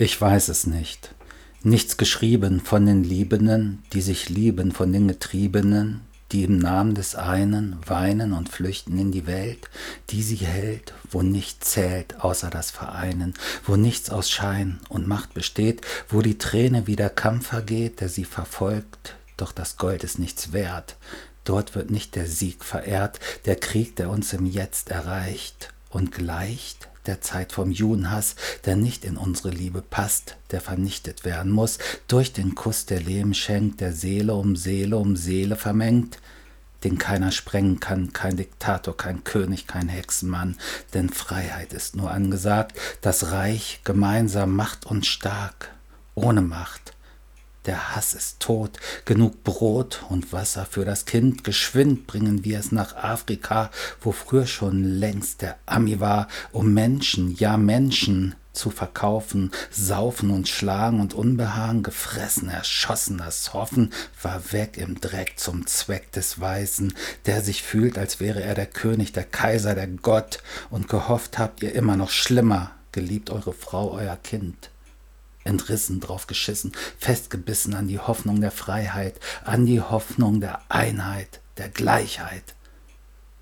Ich weiß es nicht. Nichts geschrieben von den Liebenden, die sich lieben, von den Getriebenen, die im Namen des einen weinen und flüchten in die Welt, die sie hält, wo nichts zählt außer das Vereinen, wo nichts aus Schein und Macht besteht, wo die Träne wie der Kampf vergeht, der sie verfolgt, doch das Gold ist nichts wert. Dort wird nicht der Sieg verehrt, der Krieg, der uns im Jetzt erreicht und gleicht der Zeit vom Judenhass, der nicht in unsere Liebe passt, der vernichtet werden muss, durch den Kuss, der Leben schenkt, der Seele um Seele um Seele vermengt, den keiner sprengen kann, kein Diktator, kein König, kein Hexenmann, denn Freiheit ist nur angesagt, das Reich gemeinsam macht uns stark, ohne Macht der Hass ist tot, genug Brot und Wasser für das Kind, geschwind bringen wir es nach Afrika, wo früher schon längst der Ami war, um Menschen, ja Menschen zu verkaufen, saufen und schlagen und Unbehagen, gefressen, erschossen, das Hoffen war weg im Dreck zum Zweck des Weißen, der sich fühlt, als wäre er der König, der Kaiser, der Gott, und gehofft habt ihr immer noch schlimmer, geliebt eure Frau, euer Kind entrissen, drauf geschissen, festgebissen an die Hoffnung der Freiheit, an die Hoffnung der Einheit, der Gleichheit.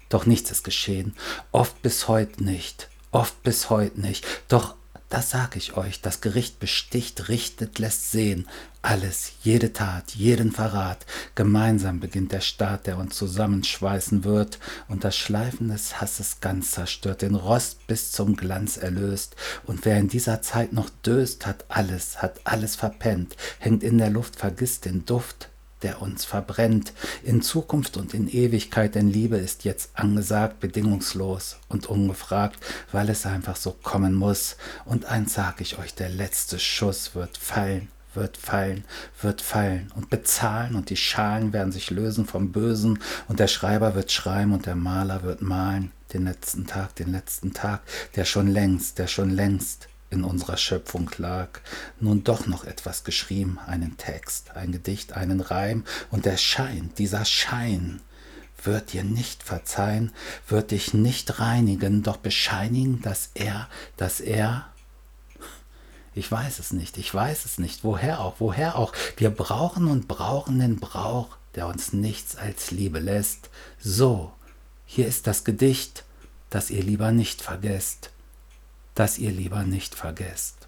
Doch nichts ist geschehen, oft bis heute nicht, oft bis heute nicht, doch das sag ich euch, das Gericht besticht, richtet, lässt sehen. Alles, jede Tat, jeden Verrat. Gemeinsam beginnt der Staat, der uns zusammenschweißen wird und das Schleifen des Hasses ganz zerstört, den Rost bis zum Glanz erlöst. Und wer in dieser Zeit noch döst, hat alles, hat alles verpennt, hängt in der Luft, vergisst den Duft, der uns verbrennt, in Zukunft und in Ewigkeit, denn Liebe ist jetzt angesagt, bedingungslos und ungefragt, weil es einfach so kommen muss. Und eins sag ich euch, der letzte Schuss wird fallen, wird fallen, wird fallen. Und bezahlen und die Schalen werden sich lösen vom Bösen. Und der Schreiber wird schreiben und der Maler wird malen, den letzten Tag, den letzten Tag, der schon längst, der schon längst in unserer Schöpfung lag, nun doch noch etwas geschrieben, einen Text, ein Gedicht, einen Reim, und der Schein, dieser Schein, wird dir nicht verzeihen, wird dich nicht reinigen, doch bescheinigen, dass er, dass er, ich weiß es nicht, ich weiß es nicht, woher auch, woher auch, wir brauchen und brauchen den Brauch, der uns nichts als Liebe lässt. So, hier ist das Gedicht, das ihr lieber nicht vergesst das ihr lieber nicht vergesst.